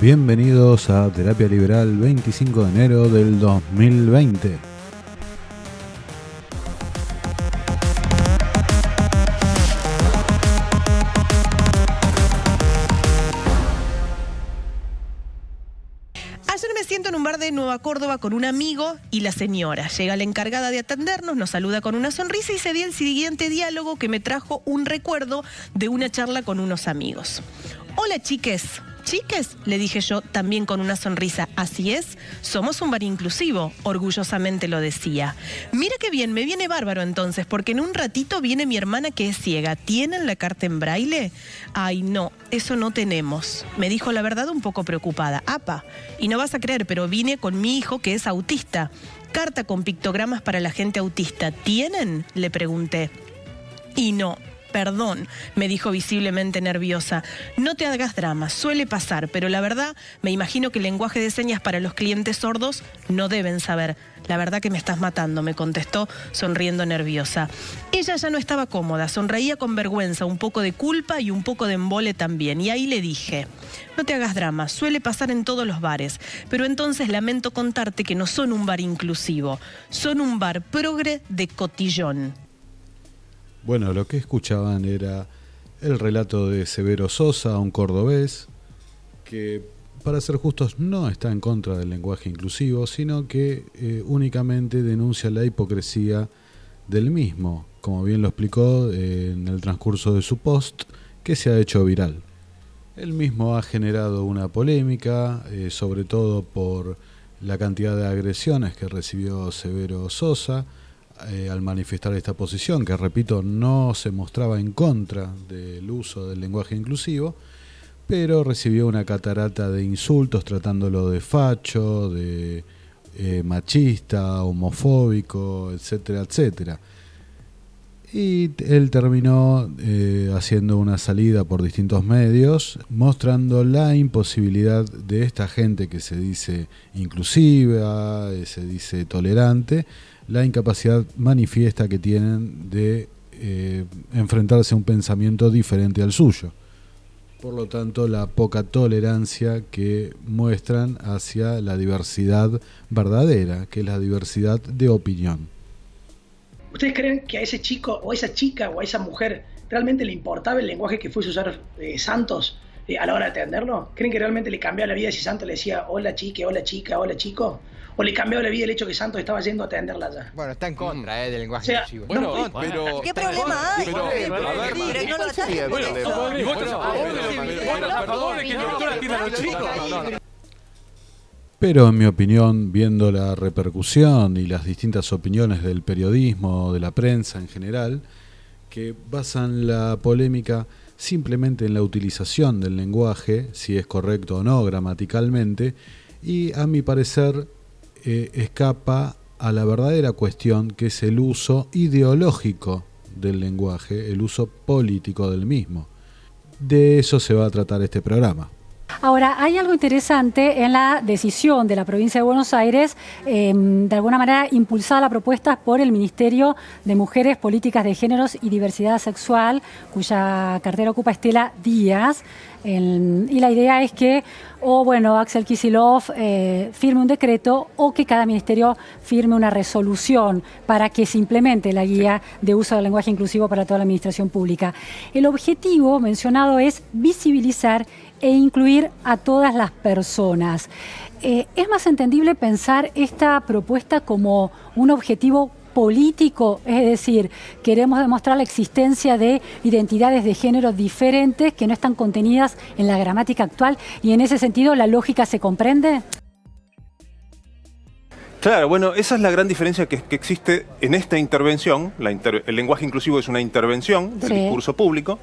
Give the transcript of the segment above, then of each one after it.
Bienvenidos a Terapia Liberal 25 de enero del 2020. Ayer me siento en un bar de Nueva Córdoba con un amigo y la señora. Llega la encargada de atendernos, nos saluda con una sonrisa y se dio el siguiente diálogo que me trajo un recuerdo de una charla con unos amigos. Hola chiques. Chiques, le dije yo también con una sonrisa. Así es, somos un bar inclusivo, orgullosamente lo decía. Mira qué bien, me viene bárbaro entonces, porque en un ratito viene mi hermana que es ciega. ¿Tienen la carta en braille? Ay, no, eso no tenemos. Me dijo la verdad un poco preocupada. Apa, y no vas a creer, pero vine con mi hijo que es autista. Carta con pictogramas para la gente autista. ¿Tienen? Le pregunté. Y no, Perdón, me dijo visiblemente nerviosa. No te hagas drama, suele pasar, pero la verdad, me imagino que el lenguaje de señas para los clientes sordos no deben saber. La verdad que me estás matando, me contestó sonriendo nerviosa. Ella ya no estaba cómoda, sonreía con vergüenza, un poco de culpa y un poco de embole también. Y ahí le dije, no te hagas drama, suele pasar en todos los bares, pero entonces lamento contarte que no son un bar inclusivo, son un bar progre de cotillón. Bueno, lo que escuchaban era el relato de Severo Sosa, un cordobés, que para ser justos no está en contra del lenguaje inclusivo, sino que eh, únicamente denuncia la hipocresía del mismo, como bien lo explicó eh, en el transcurso de su post, que se ha hecho viral. Él mismo ha generado una polémica, eh, sobre todo por la cantidad de agresiones que recibió Severo Sosa, eh, al manifestar esta posición, que repito, no se mostraba en contra del uso del lenguaje inclusivo, pero recibió una catarata de insultos tratándolo de facho, de eh, machista, homofóbico, etcétera, etcétera. Y él terminó eh, haciendo una salida por distintos medios, mostrando la imposibilidad de esta gente que se dice inclusiva, se dice tolerante, la incapacidad manifiesta que tienen de eh, enfrentarse a un pensamiento diferente al suyo. Por lo tanto, la poca tolerancia que muestran hacia la diversidad verdadera, que es la diversidad de opinión. ¿Ustedes creen que a ese chico o a esa chica o a esa mujer realmente le importaba el lenguaje que fuese usar eh, Santos eh, a la hora de atenderlo? ¿Creen que realmente le cambiaba la vida si Santos le decía hola chique, hola chica, hola chico? ¿O le cambió la vida el hecho que Santos estaba yendo a atenderla ya? Bueno, está en contra eh, del lenguaje O sea, inclusivo. Bueno, No, pero- ¿Qué problema hay? pero- Pero a ver, no lo ¿cuál ataques sería el por problema? eso. Bueno, ¿Y votas a bueno, favor de pero-? No, no, no. Pero en mi opinión, viendo la repercusión y las distintas opiniones del periodismo, de la prensa en general, que basan la polémica simplemente en la utilización del lenguaje, si es correcto o no gramaticalmente, y a mi parecer eh, escapa a la verdadera cuestión que es el uso ideológico del lenguaje, el uso político del mismo. De eso se va a tratar este programa. Ahora, hay algo interesante en la decisión de la provincia de Buenos Aires, eh, de alguna manera impulsada la propuesta por el Ministerio de Mujeres, Políticas de Géneros y Diversidad Sexual, cuya cartera ocupa Estela Díaz. El- y la idea es que, o bueno, Axel Kisilov eh, firme un decreto o que cada ministerio firme una resolución para que se implemente la guía de uso del lenguaje inclusivo para toda la administración pública. El objetivo mencionado es visibilizar e incluir a todas las personas. Eh, ¿Es más entendible pensar esta propuesta como un objetivo político? Es decir, queremos demostrar la existencia de identidades de género diferentes que no están contenidas en la gramática actual y en ese sentido la lógica se comprende. Claro, bueno, esa es la gran diferencia que, que existe en esta intervención. La inter- el lenguaje inclusivo es una intervención del Sí. discurso público.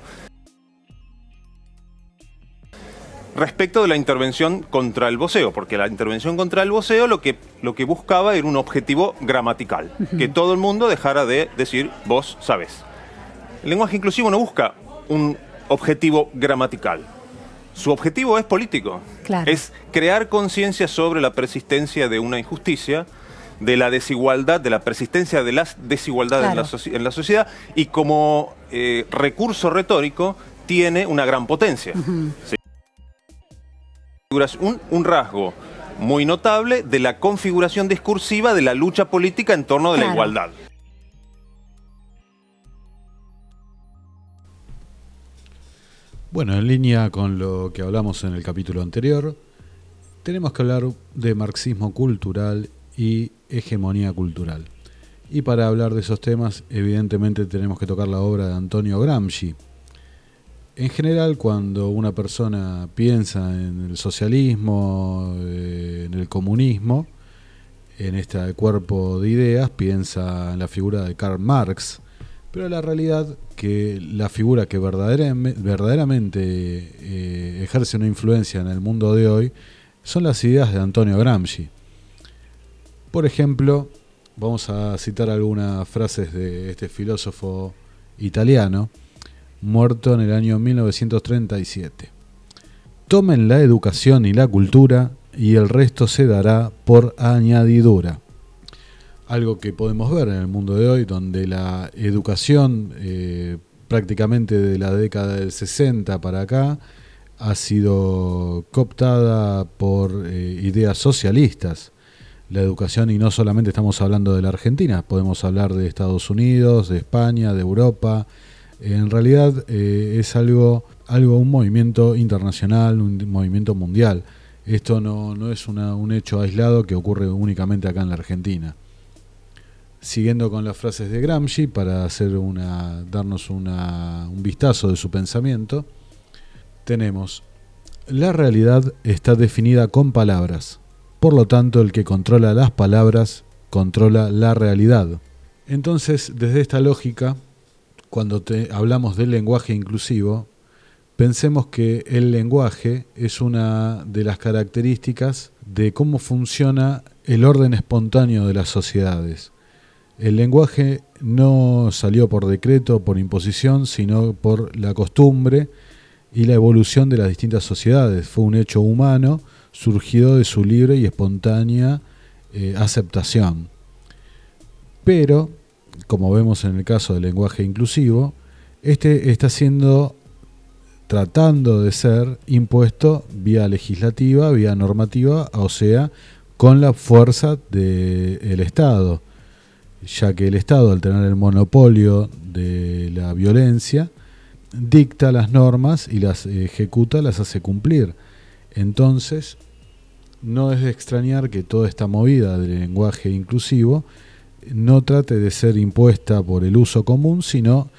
Respecto de la intervención contra el voceo, porque la intervención contra el voceo lo que, lo que buscaba era un objetivo gramatical, que todo el mundo dejara de decir vos sabés. El lenguaje inclusivo no busca un objetivo gramatical. Su objetivo es político. Claro. Es crear conciencia sobre la persistencia de una injusticia, de la desigualdad, de la persistencia de las desigualdades en, la en sociedad y como eh, recurso retórico tiene una gran potencia. Sí. Un, un rasgo muy notable de la configuración discursiva de la lucha política en torno de la igualdad. Bueno, en línea con lo que hablamos en el capítulo anterior, tenemos que hablar de marxismo cultural y hegemonía cultural. Y para hablar de esos temas, evidentemente tenemos que tocar la obra de Antonio Gramsci. En general, cuando una persona piensa en el socialismo, eh, en el comunismo, en este cuerpo de ideas, piensa en la figura de Karl Marx, pero la realidad que la figura que verdaderamente, eh, ejerce una influencia en el mundo de hoy son las ideas de Antonio Gramsci. Por ejemplo, vamos a citar algunas frases de este filósofo italiano, muerto en el año 1937. Tomen la educación y la cultura y el resto se dará por añadidura. Algo que podemos ver en el mundo de hoy, donde la educación eh, prácticamente de la década del 60 para acá ha sido cooptada por eh, ideas socialistas. La educación, y no solamente estamos hablando de la Argentina, podemos hablar de Estados Unidos, de España, de Europa. En realidad eh, es algo, algo, un movimiento internacional, un movimiento mundial. Esto no, no es un hecho aislado que ocurre únicamente acá en la Argentina. Siguiendo con las frases de Gramsci, para hacer una, darnos una, un vistazo de su pensamiento, tenemos, la realidad está definida con palabras, por lo tanto el que controla las palabras controla la realidad. Entonces, desde esta lógica, cuando te, hablamos del lenguaje inclusivo, pensemos que el lenguaje es una de las características de cómo funciona el orden espontáneo de las sociedades. El lenguaje no salió por decreto, por imposición, sino por la costumbre y la evolución de las distintas sociedades. Fue un hecho humano surgido de su libre y espontánea eh, aceptación. Pero, como vemos en el caso del lenguaje inclusivo, este está siendo tratando de ser impuesto vía legislativa, vía normativa, o sea, con la fuerza del Estado, ya que el Estado, al tener el monopolio de la violencia, dicta las normas y las ejecuta, las hace cumplir. Entonces, no es de extrañar que toda esta movida del lenguaje inclusivo no trate de ser impuesta por el uso común, sino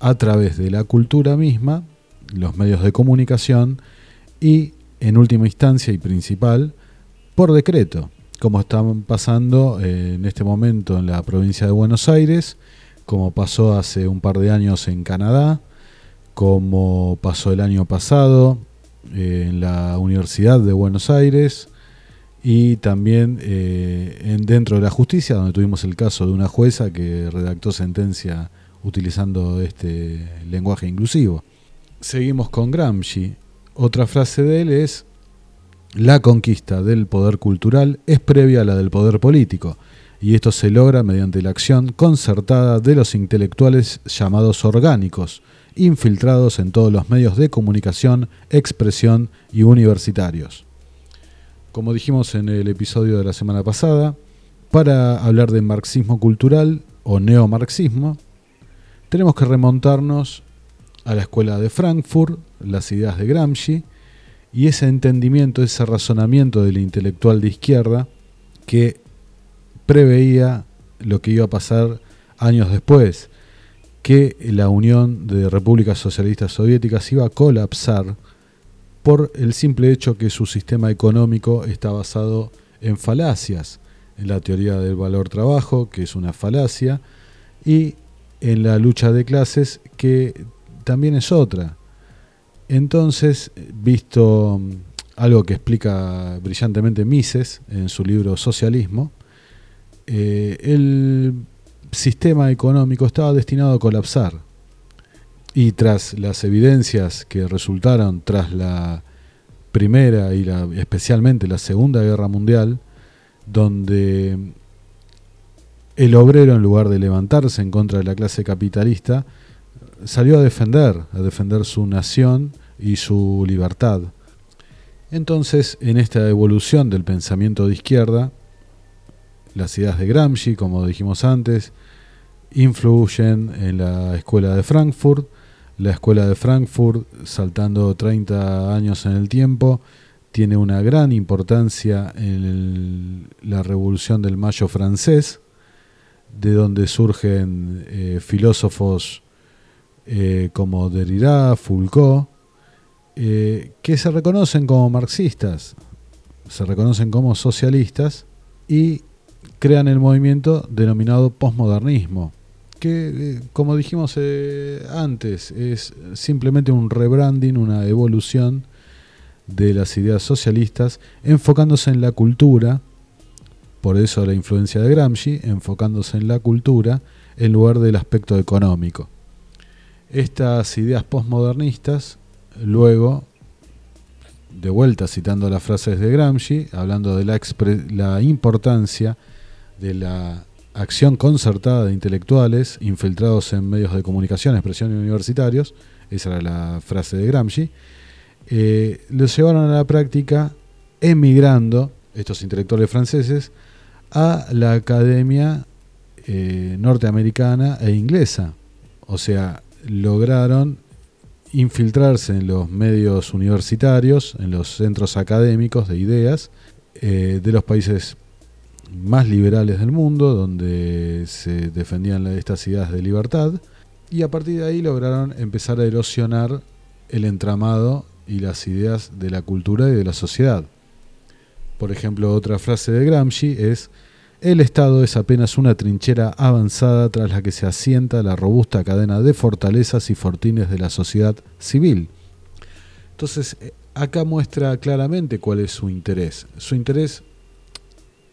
a través de la cultura misma, los medios de comunicación y, en última instancia y principal, por decreto, como están pasando en este momento en la provincia de Buenos Aires, como pasó hace un par de años en Canadá, como pasó el año pasado eh, en la Universidad de Buenos Aires y también eh, en, dentro de la justicia, donde tuvimos el caso de una jueza que redactó sentencia utilizando este lenguaje inclusivo. Seguimos con Gramsci. Otra frase de él es, la conquista del poder cultural es previa a la del poder político, y esto se logra mediante la acción concertada de los intelectuales llamados orgánicos, infiltrados en todos los medios de comunicación, expresión y universitarios. Como dijimos en el episodio de la semana pasada, para hablar de marxismo cultural o neomarxismo, tenemos que remontarnos a la escuela de Frankfurt, las ideas de Gramsci, y ese entendimiento, ese razonamiento del intelectual de izquierda que preveía lo que iba a pasar años después, que la Unión de Repúblicas Socialistas Soviéticas iba a colapsar por el simple hecho que su sistema económico está basado en falacias, en la teoría del valor trabajo, que es una falacia, y en la lucha de clases, que también es otra. Entonces, visto mm, algo que explica brillantemente Mises en su libro Socialismo, eh, el sistema económico estaba destinado a colapsar. Y tras las evidencias que resultaron tras la Primera y especialmente la Segunda Guerra Mundial, donde el obrero, en lugar de levantarse en contra de la clase capitalista, salió a defender, a defender su nación y su libertad. Entonces, en esta evolución del pensamiento de izquierda, las ideas de Gramsci, como dijimos antes, influyen en la escuela de Frankfurt. La escuela de Frankfurt, saltando 30 años en el tiempo, tiene una gran importancia en la revolución del Mayo francés, de donde surgen eh, filósofos eh, como Derrida, Foucault, eh, que se reconocen como marxistas, se reconocen como socialistas y crean el movimiento denominado posmodernismo, que, como dijimos antes, es simplemente un rebranding, una evolución de las ideas socialistas, enfocándose en la cultura, por eso la influencia de Gramsci, enfocándose en la cultura en lugar del aspecto económico. Estas ideas postmodernistas, luego, de vuelta citando las frases de Gramsci, hablando de la, la importancia de la acción concertada de intelectuales infiltrados en medios de comunicación, expresión y universitarios, esa era la frase de Gramsci, eh, los llevaron a la práctica emigrando, estos intelectuales franceses, a la academia eh, norteamericana e inglesa. O sea, lograron infiltrarse en los medios universitarios, en los centros académicos de ideas eh, de los países más liberales del mundo, donde se defendían estas ideas de libertad, y a partir de ahí lograron empezar a erosionar el entramado y las ideas de la cultura y de la sociedad. Por ejemplo, otra frase de Gramsci es el Estado es apenas una trinchera avanzada tras la que se asienta la robusta cadena de fortalezas y fortines de la sociedad civil. Entonces, eh, acá muestra claramente cuál es su interés. Su interés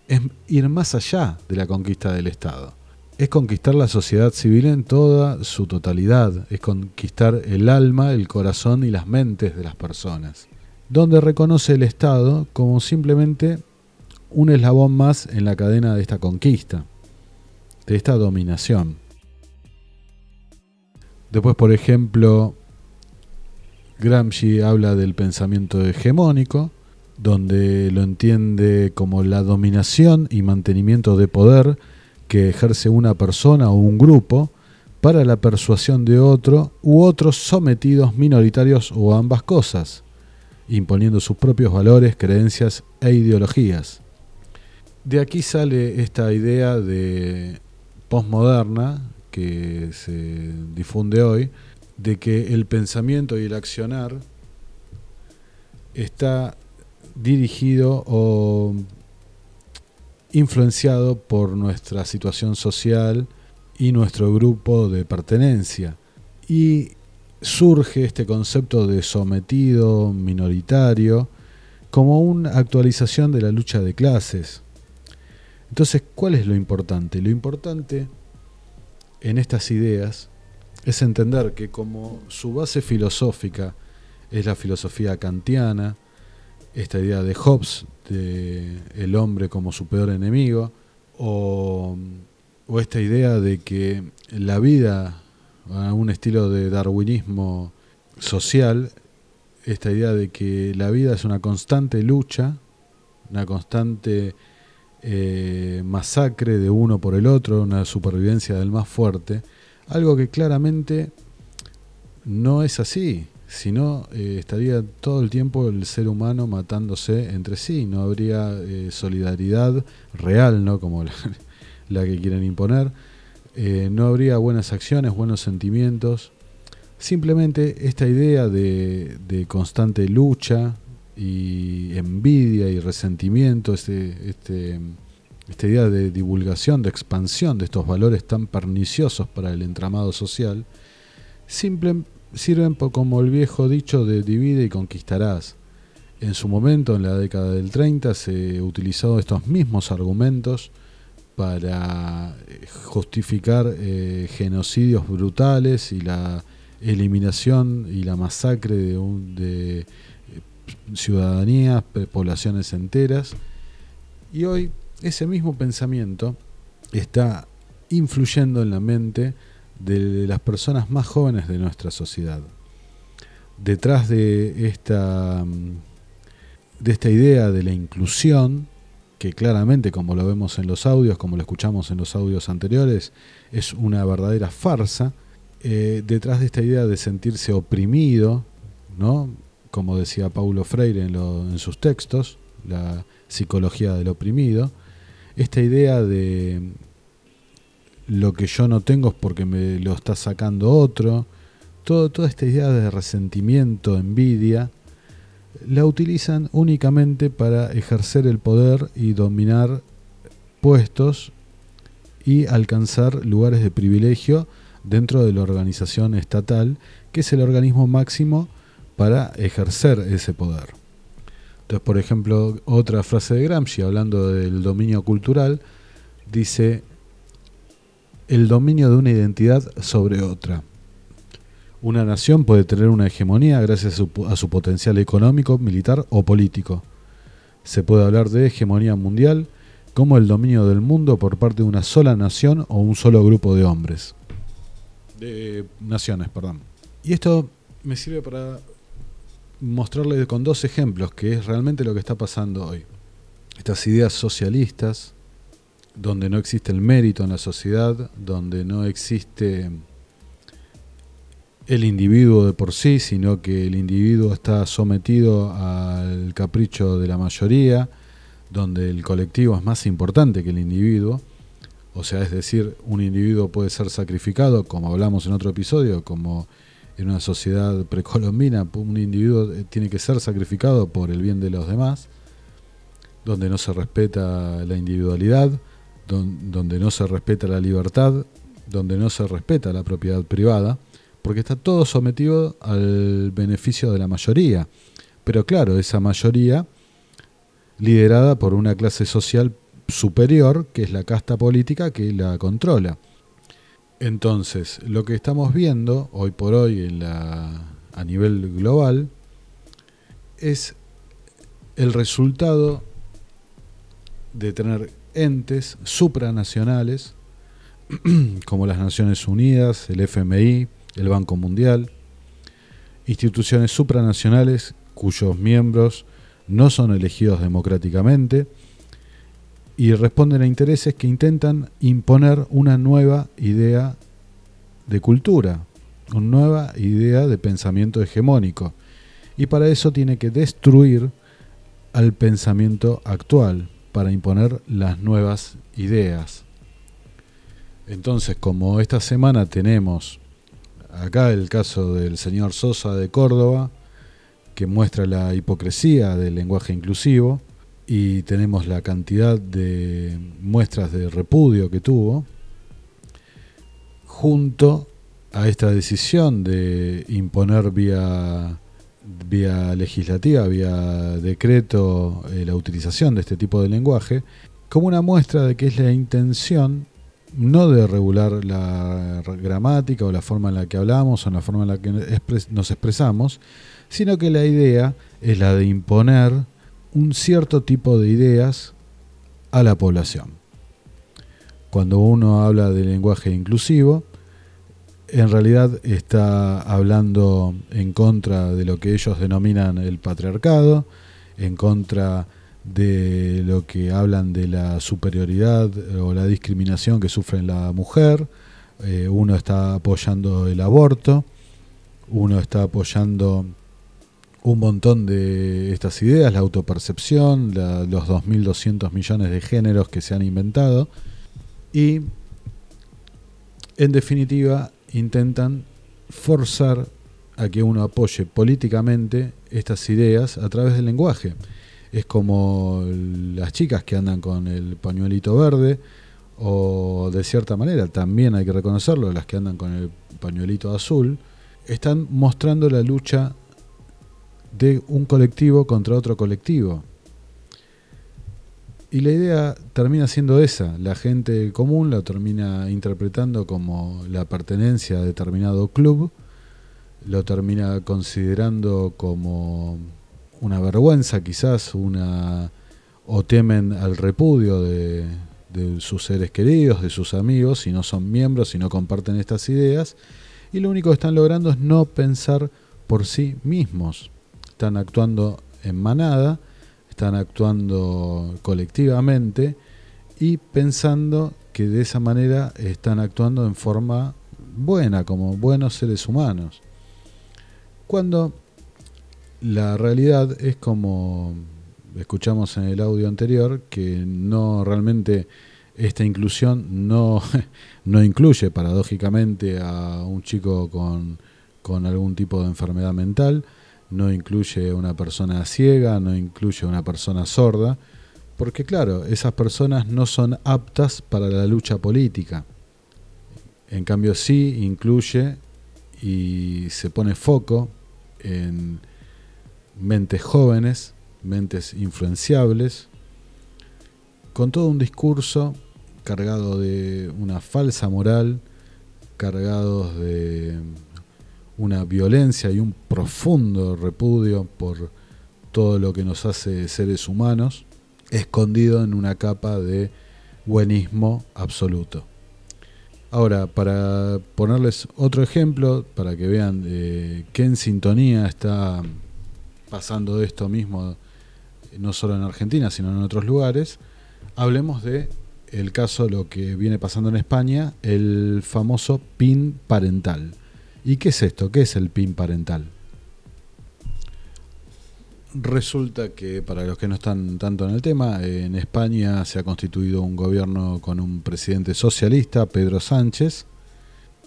es ir más allá de la conquista del Estado. Es conquistar la sociedad civil en toda su totalidad, es conquistar el alma, el corazón y las mentes de las personas, donde reconoce el Estado como simplemente un eslabón más en la cadena de esta conquista, de esta dominación. Después, por ejemplo, Gramsci habla del pensamiento hegemónico, donde lo entiende como la dominación y mantenimiento de poder que ejerce una persona o un grupo para la persuasión de otro u otros sometidos minoritarios o ambas cosas, imponiendo sus propios valores, creencias e ideologías. De aquí sale esta idea de postmoderna que se difunde hoy, de que el pensamiento y el accionar está dirigido o influenciado por nuestra situación social y nuestro grupo de pertenencia. Y surge este concepto de sometido minoritario como una actualización de la lucha de clases. Entonces, ¿cuál es lo importante? Lo importante en estas ideas es entender que como su base filosófica es la filosofía kantiana, esta idea de Hobbes, de el hombre como su peor enemigo, o, o esta idea de que la vida, un estilo de darwinismo social, esta idea de que la vida es una constante lucha, una constante eh, masacre de uno por el otro, una supervivencia del más fuerte, algo que claramente no es así, sino eh, estaría todo el tiempo el ser humano matándose entre sí, no habría eh, solidaridad real, ¿no? como la, que quieren imponer, no habría buenas acciones, buenos sentimientos, simplemente esta idea de, de constante lucha, y envidia y resentimiento, este, este, esta idea de divulgación, de expansión de estos valores tan perniciosos para el entramado social, simple, sirven como el viejo dicho de divide y conquistarás. En su momento, en la década del 30, se utilizado estos mismos argumentos para eh, justificar eh, genocidios brutales y la eliminación y la masacre de, de ciudadanías, poblaciones enteras. Y hoy ese mismo pensamiento está influyendo en la mente de las personas más jóvenes de nuestra sociedad. Detrás de esta mm, de esta idea de la inclusión, que claramente, como lo vemos en los audios, como lo escuchamos en los audios anteriores, es una verdadera farsa, eh, detrás de esta idea de sentirse oprimido, ¿no? como decía Paulo Freire en, en sus textos, la psicología del oprimido, esta idea de lo que yo no tengo es porque me lo está sacando otro, todo, toda esta idea de resentimiento, envidia, la utilizan únicamente para ejercer el poder y dominar puestos y alcanzar lugares de privilegio dentro de la organización estatal, que es el organismo máximo para ejercer ese poder. Entonces, por ejemplo, otra frase de Gramsci, hablando del dominio cultural, dice, el dominio de una identidad sobre otra. Una nación puede tener una hegemonía gracias a su, potencial económico, militar o político. Se puede hablar de hegemonía mundial como el dominio del mundo por parte de una sola nación o un solo grupo de hombres. De naciones, perdón. Y esto me sirve para mostrarles con dos ejemplos que es realmente lo que está pasando hoy. Estas ideas socialistas, donde no existe el mérito en la sociedad, donde no existe el individuo de por sí, sino que el individuo está sometido al capricho de la mayoría, donde el colectivo es más importante que el individuo, o sea, es decir, un individuo puede ser sacrificado, como hablamos en otro episodio, como en una sociedad precolombina, un individuo eh, tiene que ser sacrificado por el bien de los demás, donde no se respeta la individualidad, donde no se respeta la libertad, donde no se respeta la propiedad privada, porque está todo sometido al beneficio de la mayoría. Pero claro, esa mayoría liderada por una clase social superior, que es la casta política que la controla. Entonces, lo que estamos viendo hoy por hoy en la, a nivel global es el resultado de tener entes supranacionales como las Naciones Unidas, el FMI, el Banco Mundial, instituciones supranacionales cuyos miembros no son elegidos democráticamente y responden a intereses que intentan imponer una nueva idea de cultura, una nueva idea de pensamiento hegemónico. Y para eso tiene que destruir al pensamiento actual, para imponer las nuevas ideas. Entonces, como esta semana tenemos acá el caso del señor Sosa de Córdoba, que muestra la hipocresía del lenguaje inclusivo, y tenemos la cantidad de muestras de repudio que tuvo, junto a esta decisión de imponer vía, vía legislativa, vía decreto, eh, la utilización de este tipo de lenguaje, como una muestra de que es la intención no de regular la gramática o la forma en la que hablamos o la forma en la que nos expresamos, sino que la idea es la de imponer un cierto tipo de ideas a la población. Cuando uno habla de lenguaje inclusivo, en realidad está hablando en contra de lo que ellos denominan el patriarcado, en contra de lo que hablan de la superioridad o la discriminación que sufre la mujer, eh, uno está apoyando el aborto, uno está apoyando un montón de estas ideas, la autopercepción, los 2.200 millones de géneros que se han inventado. Y en definitiva intentan forzar a que uno apoye políticamente estas ideas a través del lenguaje. Es como las chicas que andan con el pañuelito verde, o de cierta manera, también hay que reconocerlo, las que andan con el pañuelito azul, están mostrando la lucha de un colectivo contra otro colectivo. Y la idea termina siendo esa, la gente común la termina interpretando como la pertenencia a determinado club, lo termina considerando como una vergüenza quizás, una o temen al repudio de, de sus seres queridos, de sus amigos, si no son miembros, si no comparten estas ideas, y lo único que están logrando es no pensar por sí mismos. Están actuando en manada, están actuando colectivamente y pensando que de esa manera están actuando en forma buena, como buenos seres humanos. Cuando la realidad es como escuchamos en el audio anterior, que no realmente esta inclusión no, no incluye paradójicamente a un chico con, con algún tipo de enfermedad mental, no incluye una persona ciega, no incluye una persona sorda, porque claro, esas personas no son aptas para la lucha política. En cambio sí incluye y se pone foco en mentes jóvenes, mentes influenciables, con todo un discurso cargado de una falsa moral, cargados de una violencia y un profundo repudio por todo lo que nos hace seres humanos, escondido en una capa de buenismo absoluto. Ahora, para ponerles otro ejemplo, para que vean eh, qué en sintonía está pasando esto mismo, no solo en Argentina, sino en otros lugares, hablemos de el caso, lo que viene pasando en España, el famoso PIN parental. ¿Y qué es esto? ¿Qué es el PIN parental? Resulta que, para los que no están tanto en el tema, en España se ha constituido un gobierno con un presidente socialista, Pedro Sánchez,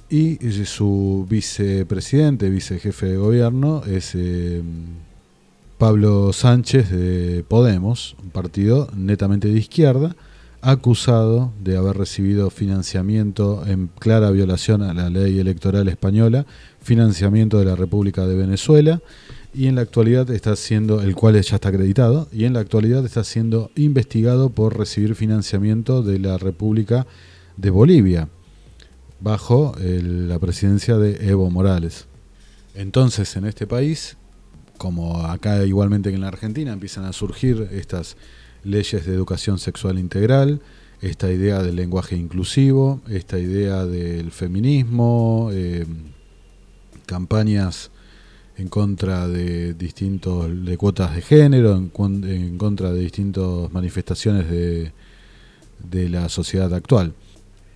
y su vicepresidente, vicejefe de gobierno, es eh, Pablo Sánchez de Podemos, un partido netamente de izquierda, acusado de haber recibido financiamiento en clara violación a la ley electoral española, financiamiento de la República de Venezuela, y en la actualidad está siendo, el cual ya está acreditado, y en la actualidad está siendo investigado por recibir financiamiento de la República de Bolivia, bajo la presidencia de Evo Morales. Entonces, en este país, como acá igualmente que en la Argentina, empiezan a surgir estas leyes de educación sexual integral, esta idea del lenguaje inclusivo, esta idea del feminismo, eh, campañas en contra de distintos de cuotas de género, en, contra de distintas manifestaciones de, de la sociedad actual.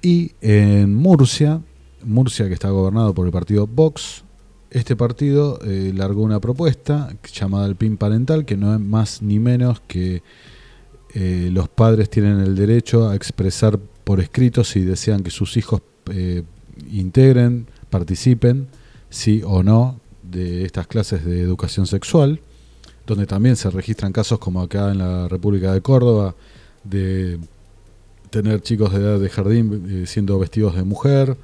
Y en Murcia, Murcia que está gobernado por el partido Vox, este partido eh, largó una propuesta llamada el PIN parental, que no es más ni menos que eh, los padres tienen el derecho a expresar por escrito si desean que sus hijos eh, integren, participen, sí o no, de estas clases de educación sexual, donde también se registran casos como acá en la República de Córdoba, de tener chicos de edad de jardín eh, siendo vestidos de mujer,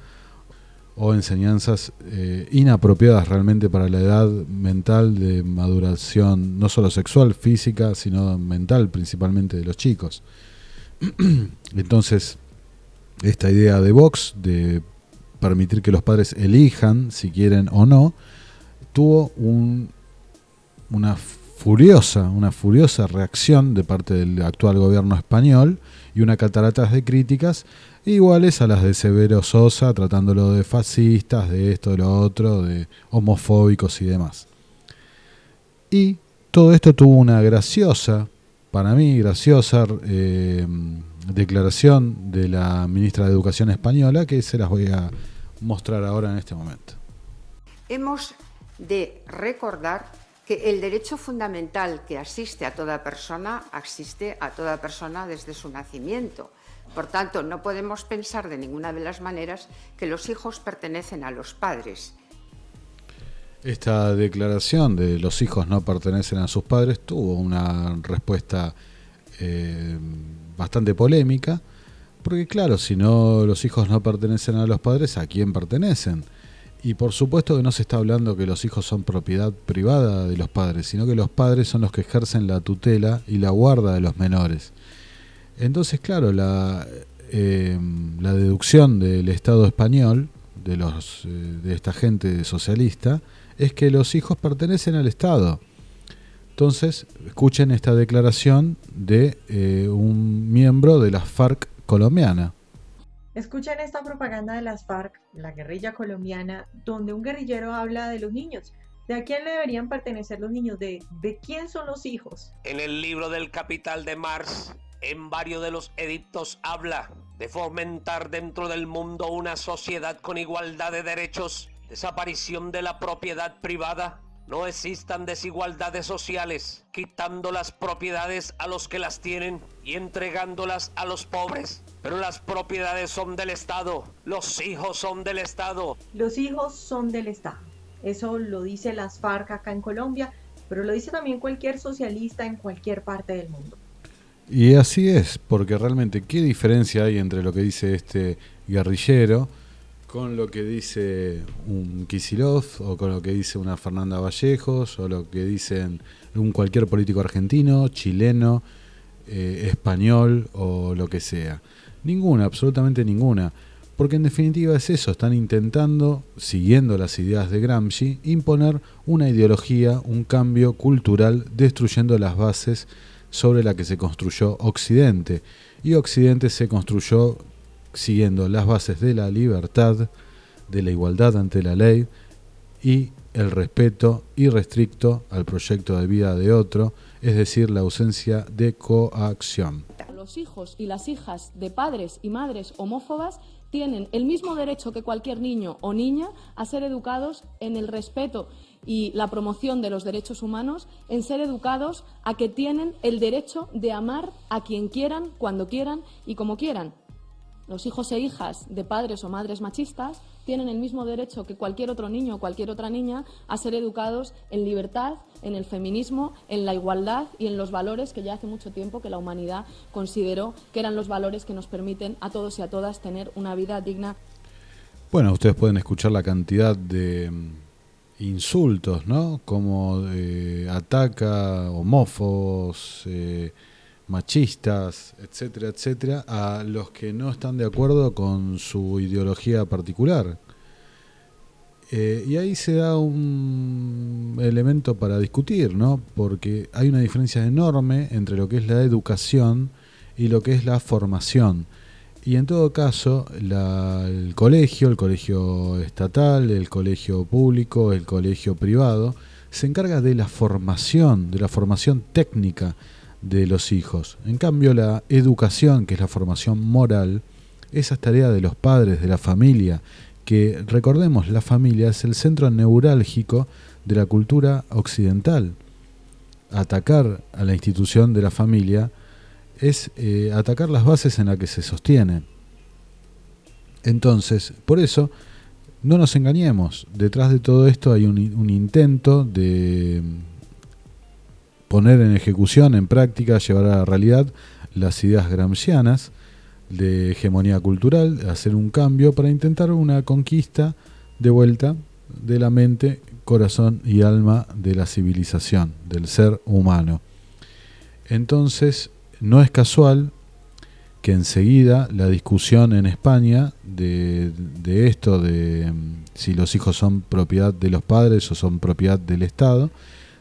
o enseñanzas eh, inapropiadas realmente para la edad mental de maduración, no solo sexual, física, sino mental principalmente de los chicos. Entonces, esta idea de Vox de permitir que los padres elijan si quieren o no, tuvo un, una furiosa, una furiosa reacción de parte del actual gobierno español y una cataratas de críticas iguales a las de Severo Sosa, tratándolo de fascistas, de esto, de lo otro, de homofóbicos y demás. Y todo esto tuvo una graciosa, para mí graciosa, eh, declaración de la ministra de Educación española que se las voy a mostrar ahora en este momento. Hemos de recordar que el derecho fundamental que asiste a toda persona asiste a toda persona desde su nacimiento por tanto, no podemos pensar de ninguna de las maneras que los hijos pertenecen a los padres. Esta declaración de los hijos no pertenecen a sus padres tuvo una respuesta eh, bastante polémica, porque claro, si no los hijos no pertenecen a los padres, ¿a quién pertenecen? Y por supuesto que no se está hablando que los hijos son propiedad privada de los padres, sino que los padres son los que ejercen la tutela y la guarda de los menores. Entonces, claro, la, eh, la deducción del Estado español, de, los, eh, de esta gente socialista, es que los hijos pertenecen al Estado. Entonces, escuchen esta declaración de eh, un miembro de la FARC colombiana. Escuchen esta propaganda de las FARC, la guerrilla colombiana, donde un guerrillero habla de los niños ¿De a quién le deberían pertenecer los niños? ¿De, ¿De quién son los hijos? En el libro del Capital de Marx, en varios de los edictos habla de fomentar dentro del mundo una sociedad con igualdad de derechos, desaparición de la propiedad privada, no existan desigualdades sociales, quitando las propiedades a los que las tienen y entregándolas a los pobres. Pero las propiedades son del Estado, los hijos son del Estado. Los hijos son del Estado. Eso lo dice las FARC acá en Colombia, pero lo dice también cualquier socialista en cualquier parte del mundo. Y así es, porque realmente, ¿qué diferencia hay entre lo que dice este guerrillero con lo que dice un Kisilov o con lo que dice una Fernanda Vallejos o lo que dicen un cualquier político argentino, chileno, eh, español o lo que sea? Ninguna, absolutamente ninguna. Porque en definitiva es eso, están intentando, siguiendo las ideas de Gramsci, imponer una ideología, un cambio cultural, destruyendo las bases sobre la que se construyó Occidente. Y Occidente se construyó siguiendo las bases de la libertad, de la igualdad ante la ley y el respeto irrestricto al proyecto de vida de otro, es decir, la ausencia de coacción. Los hijos y las hijas de padres y madres homófobas tienen el mismo derecho que cualquier niño o niña a ser educados en el respeto y la promoción de los derechos humanos, en ser educados a que tienen el derecho de amar a quien quieran, cuando quieran y como quieran. Los hijos e hijas de padres o madres machistas tienen el mismo derecho que cualquier otro niño o cualquier otra niña a ser educados en libertad, en el feminismo, en la igualdad y en los valores que ya hace mucho tiempo que la humanidad consideró que eran los valores que nos permiten a todos y a todas tener una vida digna. Bueno, ustedes pueden escuchar la cantidad de insultos, ¿no? Como eh, ataca homófobos, eh, machistas, etcétera, etcétera, a los que no están de acuerdo con su ideología particular. Eh, y ahí se da un elemento para discutir, ¿no? Porque hay una diferencia enorme entre lo que es la educación y lo que es la formación. Y en todo caso, el colegio, el colegio estatal, el colegio público, el colegio privado, se encarga de la formación, de la formación técnica de los hijos. En cambio, la educación, que es la formación moral, esa es tarea de los padres, de la familia, que recordemos, la familia es el centro neurálgico de la cultura occidental. Atacar a la institución de la familia es eh, atacar las bases en las que se sostiene. Entonces, por eso, no nos engañemos, detrás de todo esto hay un intento de poner en ejecución, en práctica, llevar a la realidad las ideas gramscianas de hegemonía cultural, hacer un cambio para intentar una conquista de vuelta de la mente, corazón y alma de la civilización, del ser humano. Entonces, no es casual que enseguida la discusión en España de, esto, de mm, si los hijos son propiedad de los padres o son propiedad del Estado,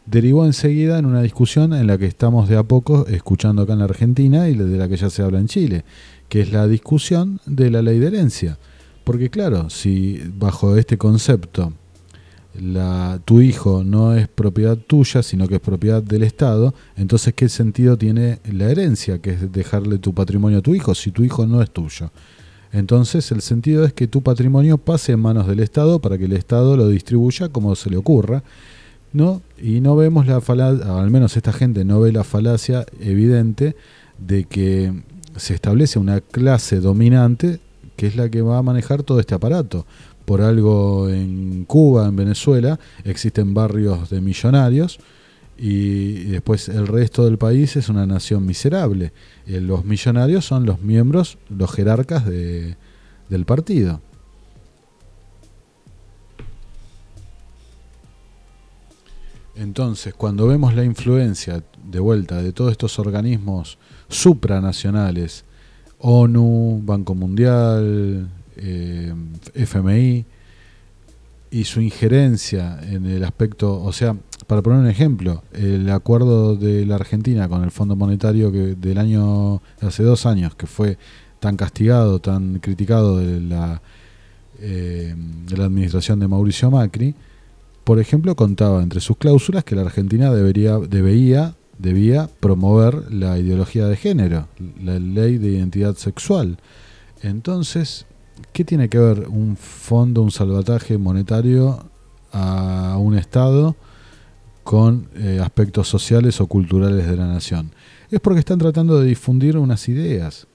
derivó enseguida en una discusión en la que estamos de a poco escuchando acá en la Argentina y de la que ya se habla en Chile, que es la discusión de la ley de herencia. Porque claro, si bajo este concepto la, tu hijo no es propiedad tuya, sino que es propiedad del Estado, entonces ¿qué sentido tiene la herencia, que es dejarle tu patrimonio a tu hijo, si tu hijo no es tuyo? Entonces el sentido es que tu patrimonio pase en manos del Estado para que el Estado lo distribuya como se le ocurra ¿no? Y no vemos la falacia, al menos esta gente no ve la falacia evidente de que se establece una clase dominante que es la que va a manejar todo este aparato. Por algo en Cuba, en Venezuela, existen barrios de millonarios y después el resto del país es una nación miserable. Eh, los millonarios son los miembros, los jerarcas de, del partido. Entonces, cuando vemos la influencia de vuelta de todos estos organismos supranacionales, ONU, Banco Mundial, eh, FMI, y su injerencia en el aspecto, o sea, para poner un ejemplo, el acuerdo de la Argentina con el Fondo Monetario que del año hace dos años que fue tan castigado, tan criticado de la, eh, de la administración de Mauricio Macri, por ejemplo, contaba entre sus cláusulas que la Argentina debería, debía, debía promover la ideología de género, la ley de identidad sexual. Entonces, ¿qué tiene que ver un fondo, un salvataje monetario a un Estado con eh, aspectos sociales o culturales de la nación? Es porque están tratando de difundir unas ideas.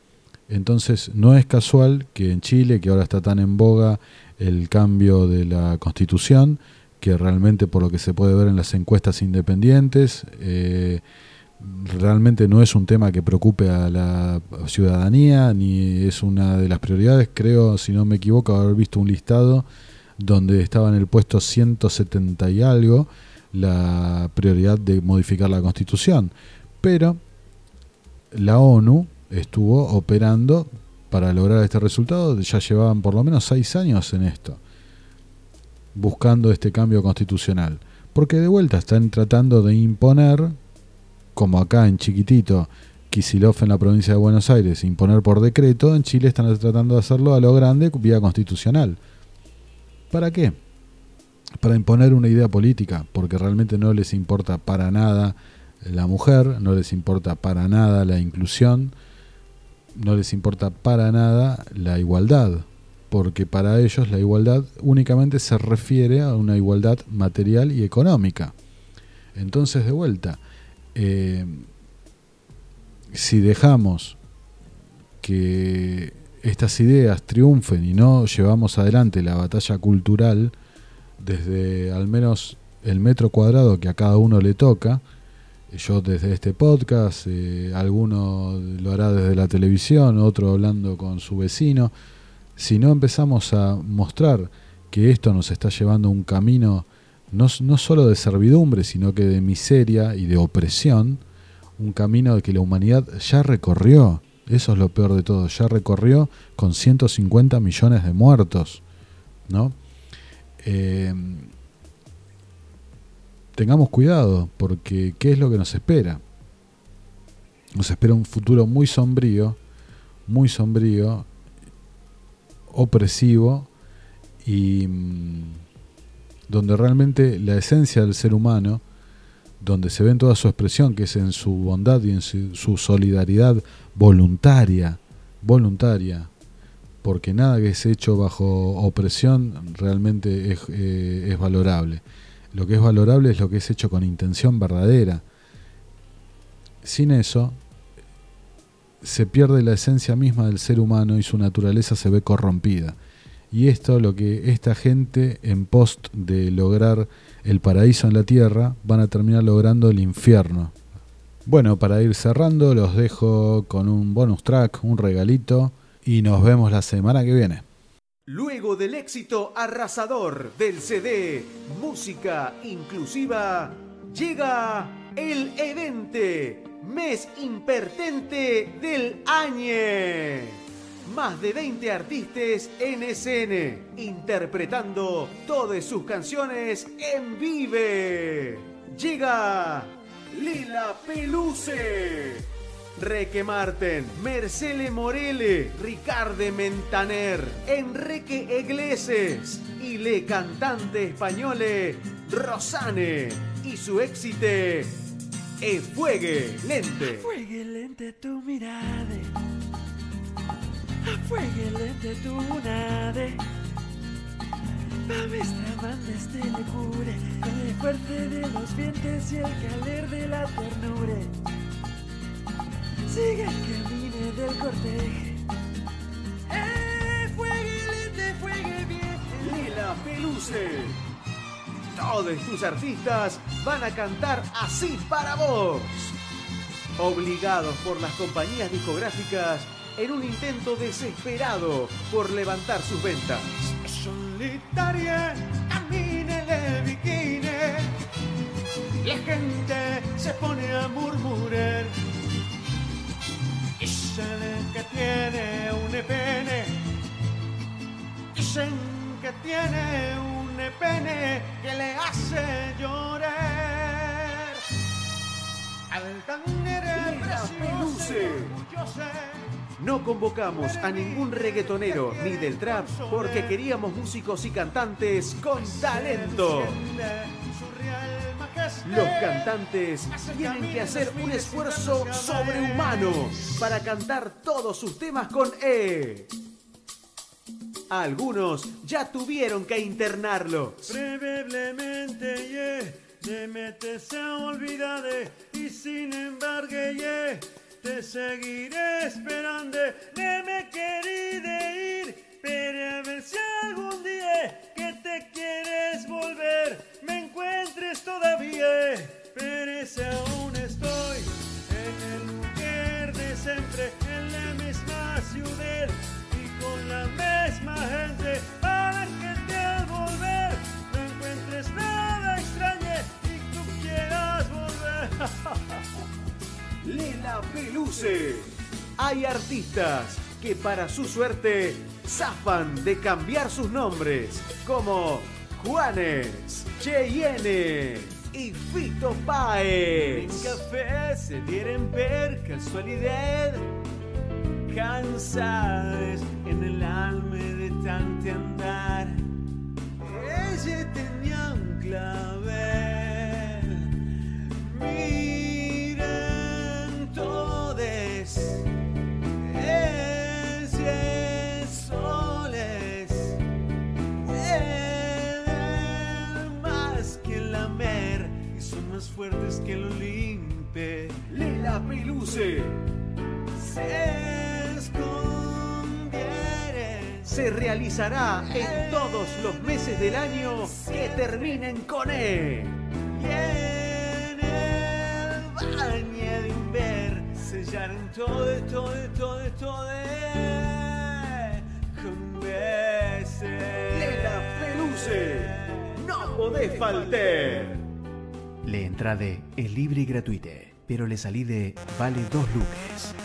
Entonces, no es casual que en Chile, que ahora está tan en boga el cambio de la constitución, que realmente por lo que se puede ver en las encuestas independientes, eh, realmente no es un tema que preocupe a la ciudadanía, ni es una de las prioridades. Creo, si no me equivoco, haber visto un listado donde estaba en el puesto 170 y algo la prioridad de modificar la constitución. Pero la ONU estuvo operando para lograr este resultado, ya llevaban por lo menos seis años en esto buscando este cambio constitucional. Porque de vuelta están tratando de imponer, como acá en chiquitito, Kisilov en la provincia de Buenos Aires, imponer por decreto, en Chile están tratando de hacerlo a lo grande vía constitucional. ¿Para qué? Para imponer una idea política, porque realmente no les importa para nada la mujer, no les importa para nada la inclusión, no les importa para nada la igualdad, porque para ellos la igualdad únicamente se refiere a una igualdad material y económica. Entonces, de vuelta, eh, si dejamos que estas ideas triunfen y no llevamos adelante la batalla cultural desde al menos el metro cuadrado que a cada uno le toca, yo desde este podcast, eh, alguno lo hará desde la televisión, otro hablando con su vecino, si no empezamos a mostrar que esto nos está llevando un camino no, solo de servidumbre, sino que de miseria y de opresión, un camino que la humanidad ya recorrió, eso es lo peor de todo, ya recorrió con 150 millones de muertos, ¿no? Eh, tengamos cuidado, porque ¿qué es lo que nos espera? Nos espera un futuro muy sombrío, muy sombrío, opresivo y mm, donde realmente la esencia del ser humano, donde se ve en toda su expresión, que es en su bondad y en su, solidaridad voluntaria, voluntaria, porque nada que es hecho bajo opresión realmente es, eh, es valorable. Lo que es valorable es lo que es hecho con intención verdadera. Sin eso, se pierde la esencia misma del ser humano y su naturaleza se ve corrompida. Y esto lo que esta gente en post de lograr el paraíso en la tierra van a terminar logrando el infierno. Bueno, para ir cerrando los dejo con un bonus track, un regalito y nos vemos la semana que viene. Luego del éxito arrasador del CD Música Inclusiva, llega el Edente mes impertente del año. Más de 20 artistas en escena, interpretando todas sus canciones en vive. Llega Lila Peluce, Reque Marten, Mercele Morele, Ricardo Mentaner, Enrique Iglesias y le cantante españole Rosane y su éxito Enfuegue lente. Afuegue lente tu mirada. Afuegue lente tu nade. Pa' manda este le cure con el fuerte de los vientos y el caler de la ternura. Sigue el camino del corteje. Eh, fuegue lente, fuegue bien. Lila Peluce todos tus artistas van a cantar así para vos. Obligados por las compañías discográficas en un intento desesperado por levantar sus ventas. Solitaria, camine de bikini. La gente se pone a murmurar. Dicen que tiene un pene. Dicen que tiene un pene que le hace llorar. Al tan precioso, yo sé No convocamos a ningún reggaetonero ni del trap porque queríamos músicos y cantantes con talento. Los cantantes tienen que hacer un esfuerzo sobrehumano para cantar todos sus temas con E. Algunos ya tuvieron que internarlos. Probablemente, yeah, te metes a olvidar y sin embargo, yeah, te seguiré esperando. No me querí ir, pero a ver si algún día que te quieres volver, me encuentres todavía. Pero si aún estoy en el lugar de siempre, en la misma ciudad y con la misma gente, para que te volver no encuentres nada extraño y tú quieras volver. Lela Peluce. Hay artistas que para su suerte zafan de cambiar sus nombres, como Juanes, Cheyenne y Fito En Páez. café se dieron ver casualidad, cansadas en el Se realizará en todos los meses del año que terminen con E. Y en el baño de inver sellaron todo, todo, todo, todo con besos. Lela Peluce. No podés faltar. Le entrade es libre y gratuite, pero le salí de vale dos luques.